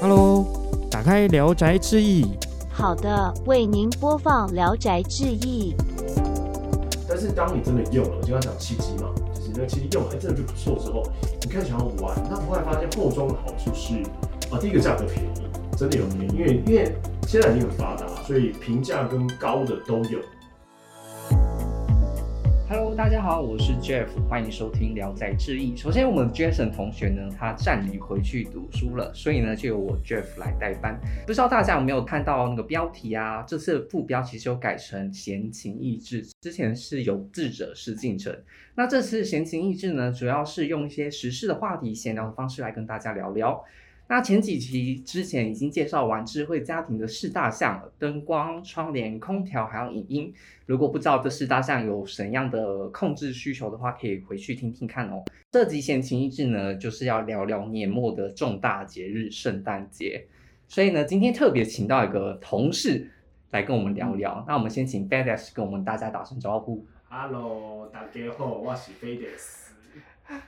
Hello，打开《聊斋志异》。好的，为您播放《聊斋志异》。但是当你真的用了，我经常讲契机嘛，就是那个契机用了，哎，真的就不错之后，你开始想要玩，那后来发现后装的好处是，啊，第一个价格便宜，真的有便宜，因为因为现在已经很发达，所以平价跟高的都有。Hello，大家好，我是 Jeff，欢迎收听《聊斋志异》。首先，我们 Jason 同学呢，他暂离回去读书了，所以呢，就由我 Jeff 来代班。不知道大家有没有看到那个标题啊？这次的副标其实有改成“闲情逸致”，之前是有智者是进程。那这次“闲情逸致”呢，主要是用一些时事的话题、闲聊的方式来跟大家聊聊。那前几期之前已经介绍完智慧家庭的四大项，灯光、窗帘、空调还有影音。如果不知道这四大项有什么样的控制需求的话，可以回去听听看哦。这集闲情逸致呢，就是要聊聊年末的重大节日——圣诞节。所以呢，今天特别请到一个同事来跟我们聊聊。那我们先请 FedEx 跟我们大家打声招呼。Hello，大家好，我是菲德斯，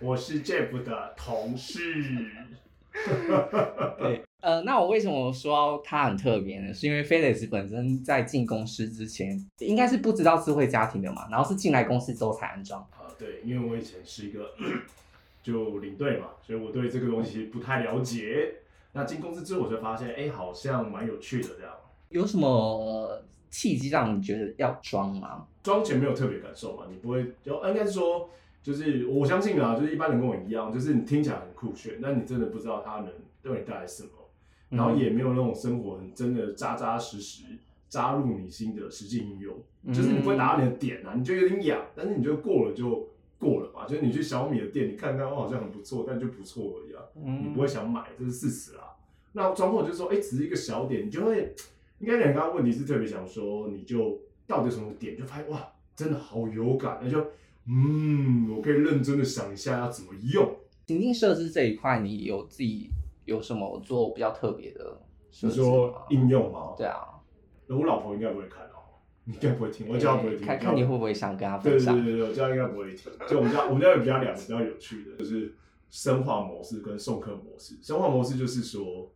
我是 Jeff 的同事。对，呃，那我为什么说它很特别呢？是因为 Felix 本身在进公司之前，应该是不知道智慧家庭的嘛，然后是进来公司之后才安装。啊，对，因为我以前是一个 就领队嘛，所以我对这个东西不太了解。那进公司之后，我就发现，哎，好像蛮有趣的这样。有什么契机让你觉得要装吗？装前没有特别感受嘛，你不会就应该是说，就是我相信啊，就是一般人跟我一样，就是你听起来很酷炫，但你真的不知道它能对你带来什么，然后也没有那种生活很真的扎扎实实扎入你心的实际应用，就是你不会达到你的点啊，你就有点痒，但是你就过了就过了嘛，就是你去小米的店，你看看哦好像很不错，但就不错而已啊，你嗯不会想买，这是事实啊。那装货就是说，哎、只是一个小点，你就会，应该你刚刚问题是特别想说，你就到底什么点，就发现哇，真的好有感，那就，嗯，我可以认真的想一下要怎么用。情境设置这一块，你有自己有什么做比较特别的设置你说？应用吗？对啊，我老婆应该不会看哦，你应该不会听，我叫她不会听。看看你会不会想跟她对分享。对对对对，我家应该不会听。就我们家，我们家有比较两个比较有趣的，就是生化模式跟送客模式。生化模式就是说，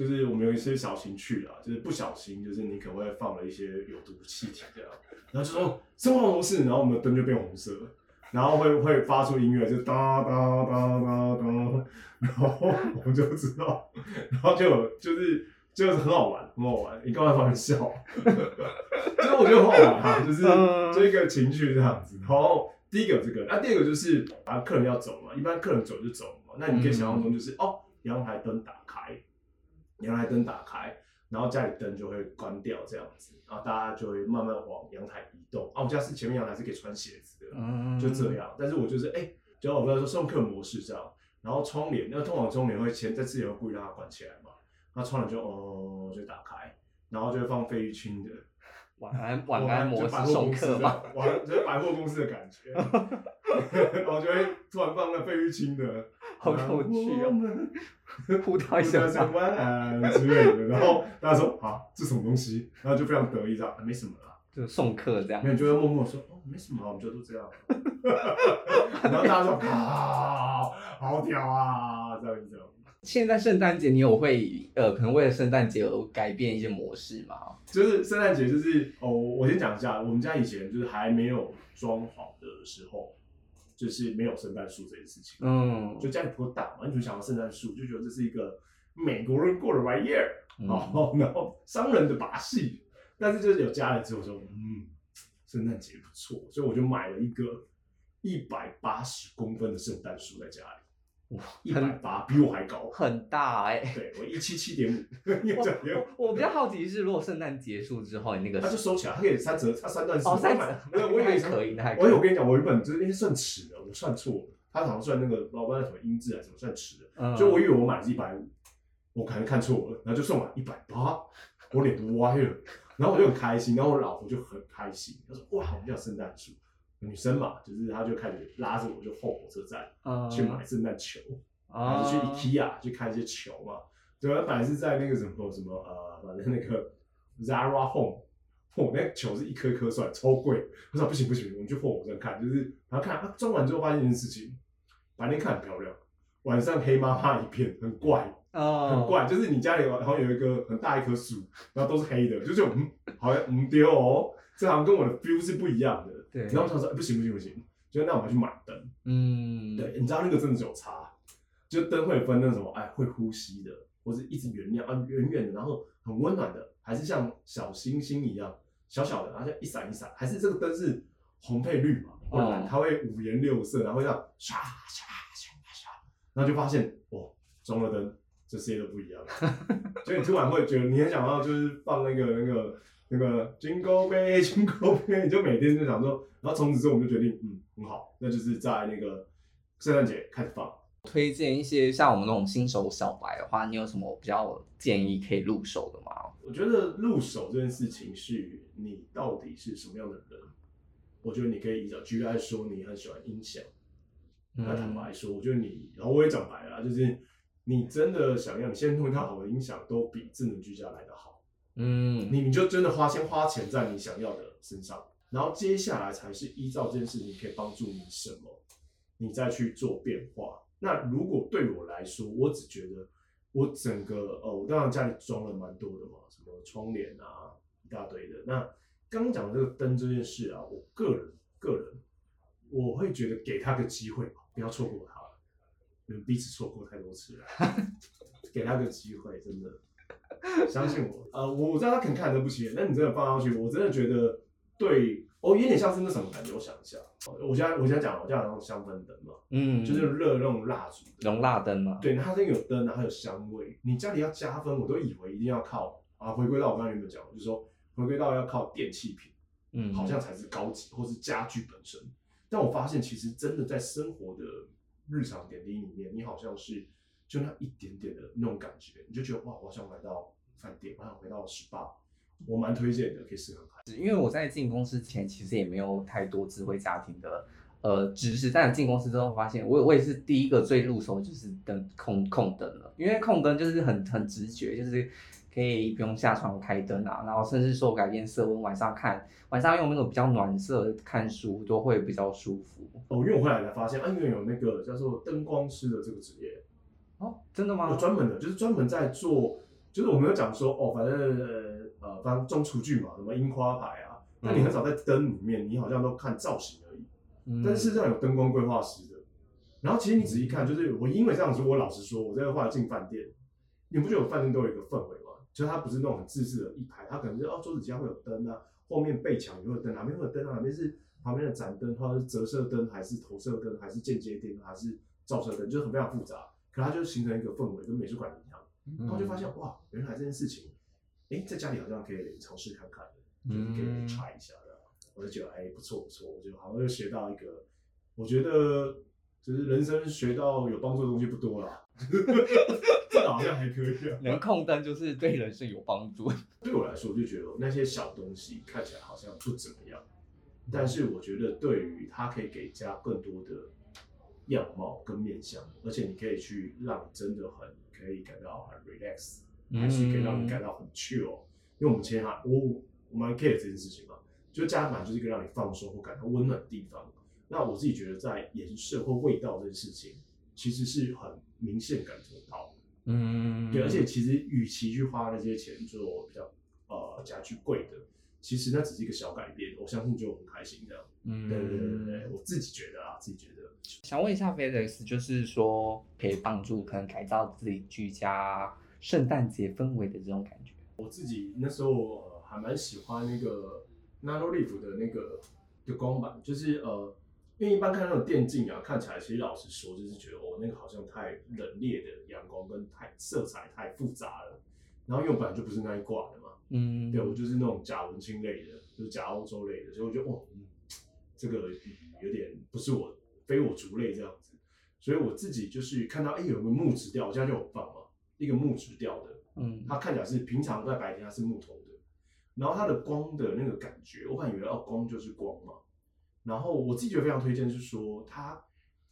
就是我们有一些小情趣啊，就是不小心，就是你可能会放了一些有毒气体这样，然后就说生化模式，然后我们的灯就变红色了。然后会会发出音乐，就哒哒哒哒哒，然后我们就知道，然后就有就是就是很好玩，很好玩。你干嘛放笑？就是我觉得很好玩哈、就是嗯这个情绪这样子。然后第一个有这个，那第二个就是啊，客人要走嘛，一般客人走就走嘛。那你可以想象中就是、哦，阳台灯打开，阳台灯打开，然后家里灯就会关掉这样子，然后大家就会慢慢往阳台移动。啊，我家是前面阳台是可以穿鞋子的，嗯，就这样。但是我就是哎，就我刚才说送客模式这样，然后窗帘，那通往窗帘会前在之前会故意让它关起来嘛，那窗帘就哦就打开，然后就会放费玉清的。晚安晚安模式送客吧？？晚就是百货公司的感觉，然后就会突然放那费玉清的，好有趣我哦，们呼到一声上晚安之类的，然后大家说啊，这什么东西？然后就非常得意这样，啊没什么啦，就送客这样没。有就会默默说哦，没什么啊，我们就都这样。然后大家说啊，好屌啊，这样这样。现在圣诞节你有会呃，可能为了圣诞节而改变一些模式吗？就是圣诞节，就是哦，我先讲一下，我们家以前就是还没有装好的时候，就是没有圣诞树这件事情。嗯，就家里不够大嘛，你就想要圣诞树，就觉得这是一个美国人过的玩意儿，嗯哦，然后商人的把戏。但是就是有家了之后，我说嗯，圣诞节不错，所以我就买了一个一百八十公分的圣诞树在家里，哇，一百八比我还高，很大哎、对我一七七点五，我比较好奇是，如果圣诞结束之后，你那个他就收起来，他可以三折，它三段式。哦三折没有，我以为可以那还可以我跟你讲，我原本就是那些算尺的，我算错了，他好像算那个老板什么音质还是什么算尺的，嗯。所以我以为我买的是一百五，我可能看错了，然后就送我一百八，我脸都歪了，然后我就很开心，然后我老婆就很开心，她说哇，我们家有圣诞树，女生嘛，就是她就开始拉着我就后火车站嗯去买圣诞球，啊还是去 IKEA 去看一些球嘛。对，本来是在那个什么什么呃，反正那个 Zara Home，嚯，那球是一颗颗算超贵。我说不行不行，我们去后火车站看，就是然后看啊装完之后发现一件事情，白天看很漂亮，晚上黑麻麻一片，很怪，哦，很怪。就是你家里好像有一个很大一棵树，然后都是黑的，就是嗯，好像嗯丢哦，这好像跟我的 feel 是不一样的。对然后我想说，哎不行不行不行，就那我们要去买灯。嗯，对，你知道那个真的是有差，就灯会分那种什么，哎，会呼吸的，或是一直原亮啊，远远的，然后很温暖的，还是像小星星一样小小的，然后就一闪一闪，还是这个灯是红配绿嘛，或蓝，哦它会五颜六色，然后会这样唰唰唰唰，然后就发现哦，装了灯，这世界都不一样了，所以你突然会觉得你很想要就是放那个那个。那个 Jingle Bell Jingle Bell，你就每天就想说，然后从此之后我们就决定，嗯，很好，那就是在那个圣诞节开始放。推荐一些像我们那种新手小白的话，你有什么比较建议可以入手的吗？我觉得入手这件事情是你到底是什么样的人，我觉得你可以依照举例来说，你很喜欢音响，那坦白说，我觉得你，然后我也讲白了，就是你真的想要，你先弄一套好的音响，都比智能居家来的好。嗯，你你就真的花先花钱在你想要的身上，然后接下来才是依照这件事情可以帮助你什么，你再去做变化。那如果对我来说，我只觉得我整个呃，我当然家里装了蛮多的嘛，什么窗帘啊，一大堆的。那刚刚讲这个灯这件事啊，我个人个人我会觉得给他个机会吧，不要错过他了，你们彼此错过太多次了，给他个机会，真的。相信我，呃，我知道他可能看得不起眼，但你真的放上去，我真的觉得对，哦，有点像是那什么感觉，我想一下，我现在我现在讲，我家有那种香氛灯嘛，嗯，就是热那种蜡烛的，容蜡灯嘛，对，它这个有灯，然后有香味，你家里要加分，我都以为一定要靠啊，回归到我刚才原本讲，就是说回归到要靠电器品，嗯，好像才是高级或是家具本身，但我发现其实真的在生活的日常点滴里面，你好像是就那一点点的那种感觉，你就觉得哇，我好像来到饭店，我想回到 SPA，我蛮推荐的，可以试看看。因为我在进公司前其实也没有太多智慧家庭的呃知识，但进公司之后发现，我我也是第一个最入手就是灯控控灯了，因为控灯就是很很直觉，就是可以不用下床开灯啊，然后甚至说改变色温，晚上看晚上用那种比较暖色看书都会比较舒服。哦，因为我后来才发现，啊，因为有那个叫做灯光师的这个职业，哦，真的吗有？专门的，就是专门在做，就是我没有讲说，哦，反正呃呃，反正种厨具嘛，什么樱花牌啊，那你很少在灯里面，你好像都看造型而已。嗯但是事实上有灯光规划师的。然后其实你仔细看，就是我因为这样子，我老实说，我这个后来进饭店，你不觉得我饭店都有一个氛围吗？就是它不是那种很自制的一排，它可能是哦桌子底下会有灯啊，后面背墙也会有灯，哪边会有灯啊，哪边是旁边的盏灯，或者是折射灯，还是投射灯，还是间接灯，还是照射灯，就是很非常复杂。可它就形成一个氛围，跟美术馆一样。然后就发现哇，原来这件事情，哎，在家里好像可以尝试看看的，就是可以查一下的。我就觉得哎不错不错，我就好像又学到一个，我觉得就是人生学到有帮助的东西不多啦，这个好像还可以啊。能控灯就是对人生有帮助。对我来说，我就觉得那些小东西看起来好像不怎么样，但是我觉得对于它可以给家更多的样貌跟面相，而且你可以去让你真的很可以感到很 relax，还是可以让你感到很 chill。因为我们前还我我蛮 care 这件事情嘛，就家满就是一个让你放松或感到温暖的地方。那我自己觉得在颜色或味道这件事情，其实是很明显感受到的。嗯对，而且其实与其去花那些钱做比较呃家具贵的，其实那只是一个小改变，我相信就很开心这样。嗯对对对对，我自己觉得啊，自己觉得。想问一下 Felix，就是说可以帮助可能改造自己居家圣诞节氛围的这种感觉。我自己那时候呃还蛮喜欢那个 Nano Leaf 的那个的光板，就是呃，因为一般看那种电竞啊，看起来其实老实说，就是觉得哦那个好像太冷冽的阳光跟太色彩太复杂了。然后因为我本来就不是那一挂的嘛，嗯对我就是那种假文青类的，就是假欧洲类的，所以我觉得哦，嗯，这个有点不是我非我族类这样子，所以我自己就是看到哎有个木质调，我家就有放嘛，一个木质调的，嗯。它看起来是平常在白天它是木头的，然后它的光的那个感觉，我本来以为哦光就是光嘛，然后我自己觉得非常推荐是说它，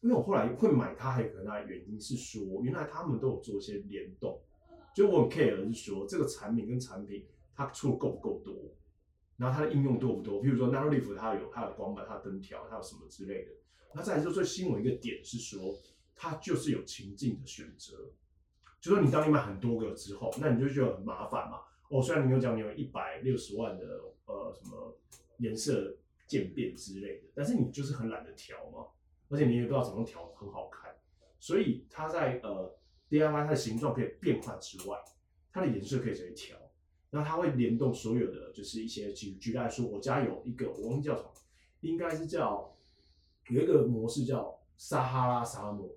因为我后来会买它还有很大的原因是说，原来他们都有做一些联动，就我很 care 的是说这个产品跟产品它出的够不够多，然后它的应用多不多，譬如说 Nano Leaf 它有它的光板、它的灯条、它有什么之类的，那再来就最吸引我一个点是说。它就是有情境的选择。就说你当你买很多个之后，那你就觉得很麻烦嘛。哦，虽然你有讲你有一百六十万的呃什么颜色渐变之类的，但是你就是很懒得调嘛，而且你也不知道怎么调很好看，所以它在呃 DIY 它的形状可以变换之外，它的颜色可以直接调。那它会联动所有的，就是一些举举例来说，我家有一个我忘记叫什么，应该是叫有一个模式叫撒哈拉沙漠。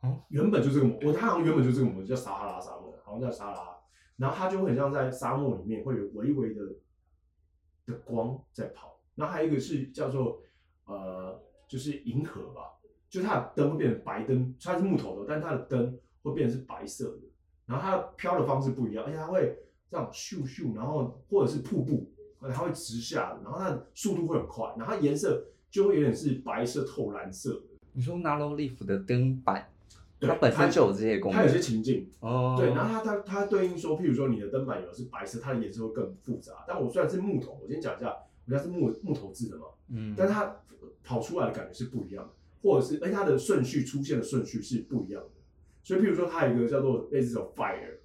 哦，原本就这个模，我它好像原本就这个模式叫撒哈拉沙漠，好像叫撒哈拉，然后它就很像在沙漠里面会有微微的的光在跑，然后还有一个是叫做呃，就是银河吧，就它的灯会变成白灯，它是木头的，但它的灯会变成是白色的，然后它飘的方式不一样，而且它会这样咻咻，然后或者是瀑布，它会直下，然后它的速度会很快，然后它颜色就会有点是白色透蓝色的。你说 Nano Leaf 的灯板，对它本身就有这些功能，它有些情境，哦，对，然后它它它对应说，譬如说你的灯板有的是白色，它的颜色会更复杂。但我虽然是木头，我先讲一下，我家是木木头制的嘛，嗯，但它跑出来的感觉是不一样的，或者是而且它的顺序出现的顺序是不一样的。所以譬如说它有一个叫做类似这种 fire，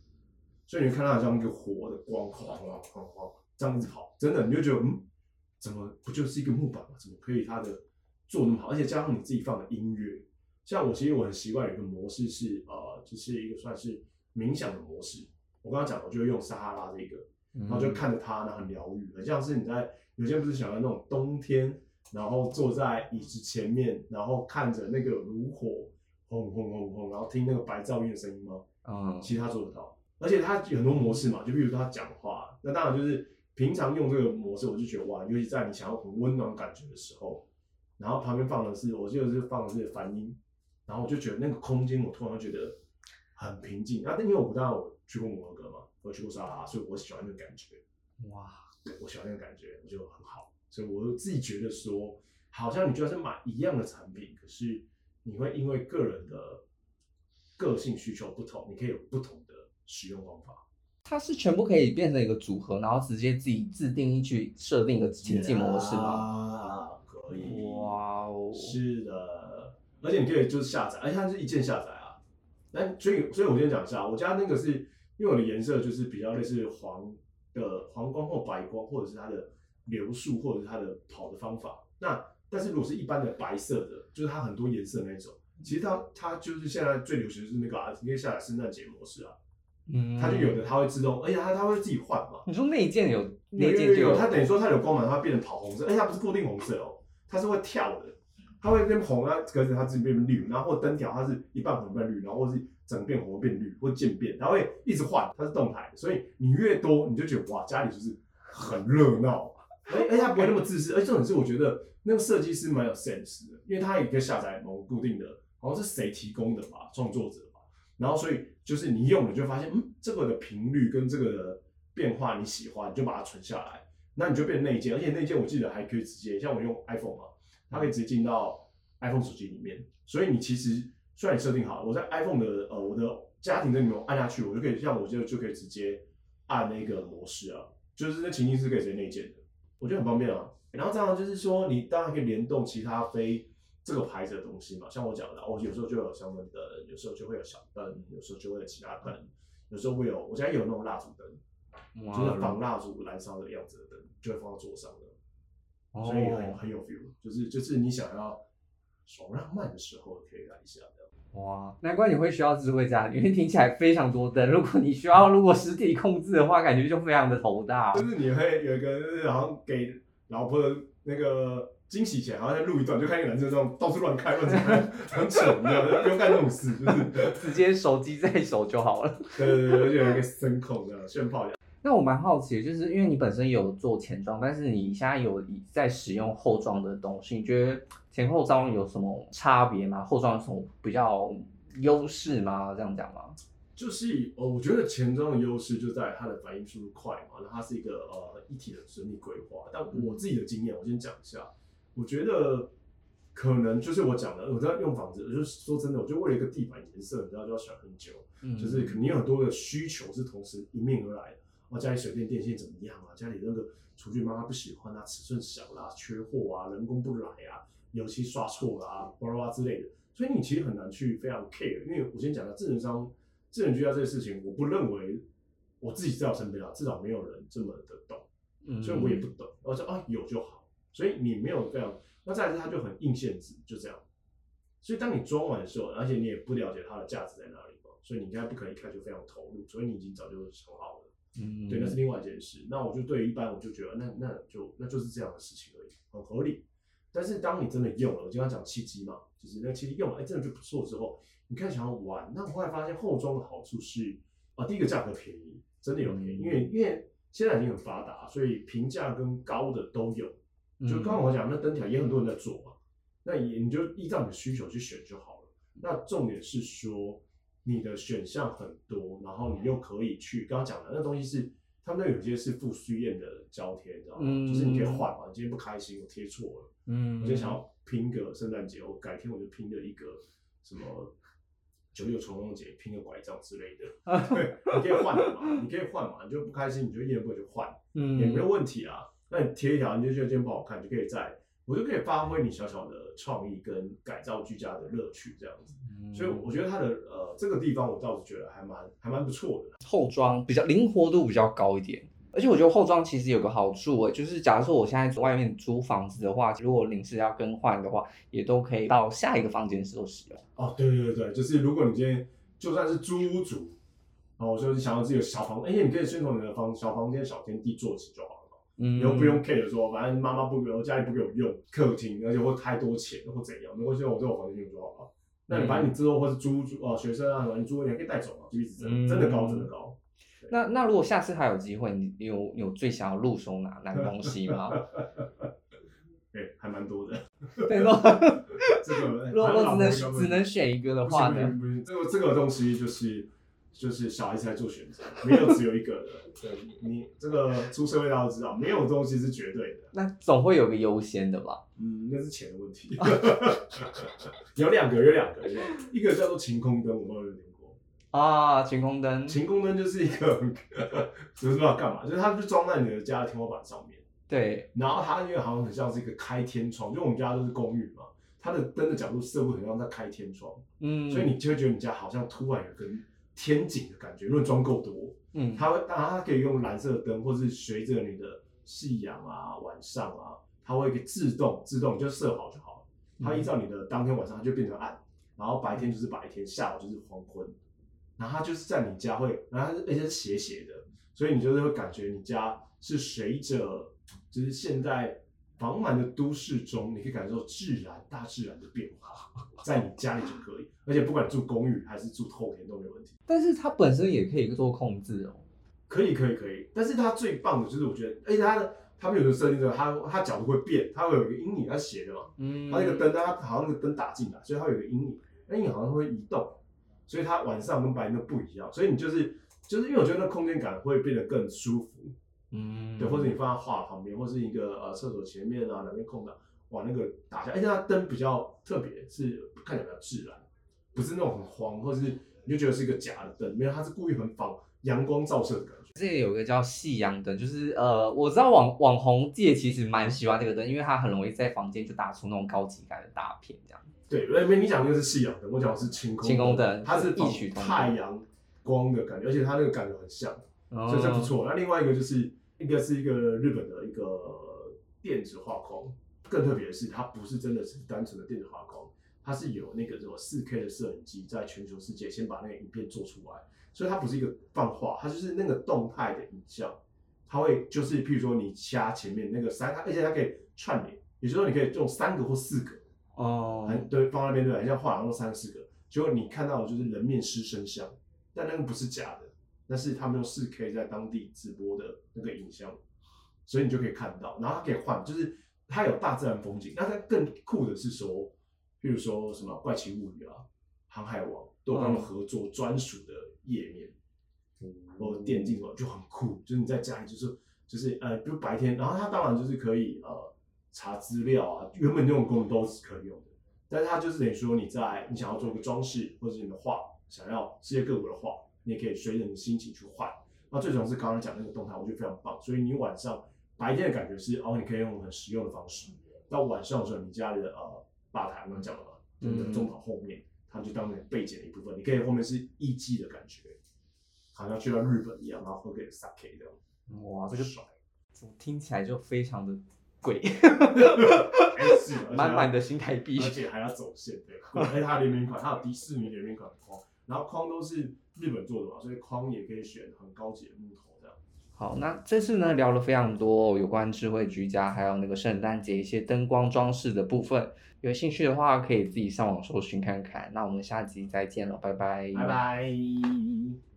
所以你会看到好像一个火的光哗哗哗哗这样子跑，真的你就觉得嗯，怎么不就是一个木板吗？怎么可以它的做那么好？而且加上你自己放的音乐，像我其实我很习惯有一个模式是呃，就是一个算是冥想的模式。我刚刚讲，我就会用撒哈拉这个，然然后就看着它，然后很疗愈，很像是你在有些人不是喜欢那种冬天，然后坐在椅子前面，然后看着那个炉火轰轰轰轰，然后听那个白噪音的声音吗？嗯，其实他做得到，而且他有很多模式嘛，就比如说他讲话，那当然就是平常用这个模式，我就觉得哇，尤其在你想要很温暖感觉的时候，然后旁边放的是，我记得是放的是梵音，然后我就觉得那个空间，我突然觉得很平静。那因为我不知道我去过摩洛哥嘛，我去过沙拉，所以我喜欢那个感觉，哇，对我喜欢那个感觉，我就很好，所以我自己觉得说，好像你就算是买一样的产品，可是你会因为个人的个性需求不同，你可以有不同的使用方法。它是全部可以变成一个组合，然后直接自己自定义去设定一个情境模式吗？啊，可以。哇哦，是的，而且你可以就是下载，而且它是一键下载啊。那所以，所以我先讲一下，我家那个是因为我的颜色就是比较类似黄的黄光或白光，或者是它的流速，或者是它的跑的方法。那但是如果是一般的白色的，就是它很多颜色那种，其实它它就是现在最流行的是那个啊，你可以下载圣诞节模式啊，嗯，它就有的它会自动，而且它它会自己换嘛。你说内建有有内建就有有，它等于说它有光芒，它会变成跑红色，而且它不是固定红色哦，它是会跳的，它会变红啊，可是它自己变绿，然后或灯条它是一半红一半绿，然后或是整个变红变绿或渐变，它会一直换，它是动态的，所以你越多你就觉得哇家里就是很热闹，而而且它不会那么自私，而且重点是我觉得那个设计师蛮有 sense 的，因为他也可以下载某个固定的，好像是谁提供的吧，创作者吧，然后所以就是你用了就发现，嗯，这个的频率跟这个的变化你喜欢，你就把它存下来，那你就变内建，而且内建我记得还可以直接，像我用 iPhone 嘛，它可以直接进到 iPhone 手机里面，所以你其实虽然你设定好，我在 iPhone 的呃我的家庭的里面按下去，我就可以像我就就可以直接按那个模式啊，就是那情境是可以直接内建的，我觉得很方便啊。然后这样就是说，你当然可以联动其他非这个牌子的东西嘛，像我讲的，我有时候就有香氛灯，有时候就会有小灯，有时候就会有其他灯，有时候会有，我家有那种蜡烛灯，就是仿蜡烛燃烧的样子的灯，就会放到桌上的，哦所以很很有 feel，就是就是你想要爽浪漫的时候可以来一下的。哇，难怪你会需要智慧家，因为听起来非常多灯。如果你需要如果实体控制的话，感觉就非常的头大。就是你会有一个，就是好像给老婆的那个惊喜前，好像在录一段，就看一个男生这样到处乱开乱开，很蠢，你知道吗？不用干这种事，就是直接手机在手就好了。对 对对，而且有一个声控这样炫炮一下。那我蛮好奇的，就是因为你本身有做前装，但是你现在有在使用后装的东西，你觉得前后装有什么差别吗？后装有什么比较优势吗？这样讲吗？就是呃，我觉得前装的优势就在它的反应速度快嘛，然后它是一个呃一体的整体规划。但我自己的经验，我先讲一下，我觉得可能就是我讲的，我在用房子，就是说真的，我就为了一个地板颜色，你知道就要想很久，嗯就是肯定有很多的需求是同时迎面而来的。哦，家里水电电线怎么样啊？家里那个厨具妈妈不喜欢啊，尺寸小啦，缺货啊，人工不来啊，油漆刷错了啊，巴拉巴拉之类的。所以你其实很难去非常 care，因为我先讲到智能商、智能居家这个事情，我不认为我自己在我身边啊，至少没有人这么的懂，嗯所以我也不懂，我说啊有就好，所以你没有非常，那再来是它就很硬限制，就这样。所以当你装完的时候，而且你也不了解它的价值在哪里嘛，所以你应该不可能一开始就非常投入，所以你已经早就想好了。嗯对，那是另外一件事。那我就对于一般我就觉得那那就那就是这样的事情而已，很合理。但是当你真的用了，我经常讲契机嘛，就是那个契机用了，哎，真的就不错之后，你开始想要玩。那我后来发现后装的好处是啊，第一个价格便宜，真的有便宜，因为因为现在已经很发达，所以平价跟高的都有。就刚刚我讲那灯条也很多人在做嘛，那也你就依照你的需求去选就好了。那重点是说你的选项很多，然后你又可以去刚刚讲的那东西是他们那有些是附虚验的胶贴，你知道吗？嗯就是你可以换嘛，你今天不开心我贴错了，嗯我就想要拼个圣诞节，我改天我就拼了一个什么九九重阳节，拼个拐杖之类的。对，你可以换的嘛，你可以换嘛，你就不开心你就一言不就换。嗯也没有问题啊。那你贴一条，你就觉得今天不好看，就可以在，我就可以发挥你小小的创意跟改造居家的乐趣这样子。嗯所以我觉得它的呃这个地方，我倒是觉得还蛮还蛮不错的。后装比较灵活度比较高一点。而且我觉得后装其实有个好处诶，就是假如说我现在外面租房子的话，如果临时要更换的话，也都可以到下一个房间时候使用。哦，对对对对，就是如果你今天就算是租屋主，哦，就是想要自己的小房，而且你可以先从你的房小房间、小天地做起就好了嘛。嗯你又不用 care 说，反正妈妈不给我，家里不给我用客厅，而且会太多钱或怎样，没关系，我在我房间用就好了。那你反正你之后或是租租哦学生啊什么，你租你还可以带走嘛，就一直真的真的高真的高。那那如果下次还有机会，你有你有最想要入手哪哪个东西吗？哎、还蛮多的。对，如果这个如果只能只能选一个的不话呢？行不行不行，这个这个东西就是就是小孩子在做选择，没有只有一个的。对，你这个出社会大家都知道，没有东西是绝对的。那总会有个优先的吧？嗯，那是钱的问题。有两个，有两个，有两个一个叫做晴空灯，我不知道有没有听过。啊，晴空灯，晴空灯就是一个很，不知道干嘛，就是它就装在你的家的天花板上面，对，然后它因为好像很像是一个开天窗，就我们家都是公寓嘛，它的灯的角度似乎很像在开天窗，嗯，所以你就会觉得你家好像突然有个天井的感觉。如果你装够多，嗯，它会当然它可以用蓝色的灯，或是随着你的夕阳啊、晚上啊，它会给自动自动就设好就好了。它依照你的当天晚上，它就变成暗，然后白天就是白天，下午就是黄昏，然后它就是在你家会，然后而且是斜斜的，所以你就是会感觉你家是随着就是现在繁忙的都市中，你可以感受自然大自然的变化，在你家里就可以，而且不管住公寓还是住透天都没问题。但是它本身也可以做控制哦。可以可以可以，但是它最棒的就是我觉得，而且它的它们有的设定这个，它它角度会变，它会有一个阴影，它斜的嘛，嗯它那个灯，它好像那个灯打进来，所以它有一个阴影，那阴影好像会移动，所以它晚上跟白天都不一样，所以你就是就是因为我觉得那空间感会变得更舒服，嗯，对，或者你放在画旁边，或是一个呃厕所前面啊，两边空的，往，那个打下，而且它灯比较特别，是看起来比较自然，不是那种很黄，或是你就觉得是一个假的灯，没有，它是故意很仿阳光照射的感觉。这里有一个叫夕阳灯，就是呃，我知道网网红界其实蛮喜欢这个灯，因为它很容易在房间就打出那种高级感的大片这样。对，因为你讲那个是夕阳灯，我讲的是晴空晴空灯它是仿异曲同工太阳光的感觉，而且它那个感觉很像，哦所以这不错。那另外一个就是一个是一个日本的一个电子画框，更特别的是它不是真的是单纯的电子画框，它是有那个什么四 K 的摄影机在全球世界先把那个影片做出来，所以它不是一个放画，它就是那个动态的影像，它会就是譬如说你掐前面那个三，它而且它可以串联，也就是说你可以用三个或四个。哦，很对，放在那边对吧？很像画廊用三四个，结果你看到的就是人面狮身像，但那个不是假的，那是他们用四 K 在当地直播的那个影像，所以你就可以看到，然后它可以换，就是它有大自然风景。那它更酷的是说，譬如说什么怪奇物语啊、航海王都有他们合作专属的页面，或者电竞什么就很酷，就是你在家里就是就是呃，比如白天，然后它当然就是可以呃查资料啊，原本那种功能都是可以用的，但是它就是等于说你在你想要做一个装饰，或者是你的画想要世界各国的画，你也可以随着你的心情去换。那最主要是刚刚讲那个动态，我觉得非常棒，所以你晚上白天的感觉是哦，你可以用很实用的方式，到晚上的时候，你家里的呃吧台，我刚刚讲了嘛，就你的中岛后面，它就当你的背景的一部分。你可以后面是艺伎的感觉，好像去到日本一样，然后喝个 sake 这样。哇，这个帅，怎么听起来就非常的贵，满满的新台币。而且还要走线，对，而且它的联名款，它有迪士尼联名款然后框都是日本做的嘛，所以框也可以选很高级的木头这样。好，那这次呢聊了非常多有关智慧居家，还有那个圣诞节一些灯光装饰的部分。有兴趣的话，可以自己上网搜寻看看。那我们下集再见了，拜拜，拜拜。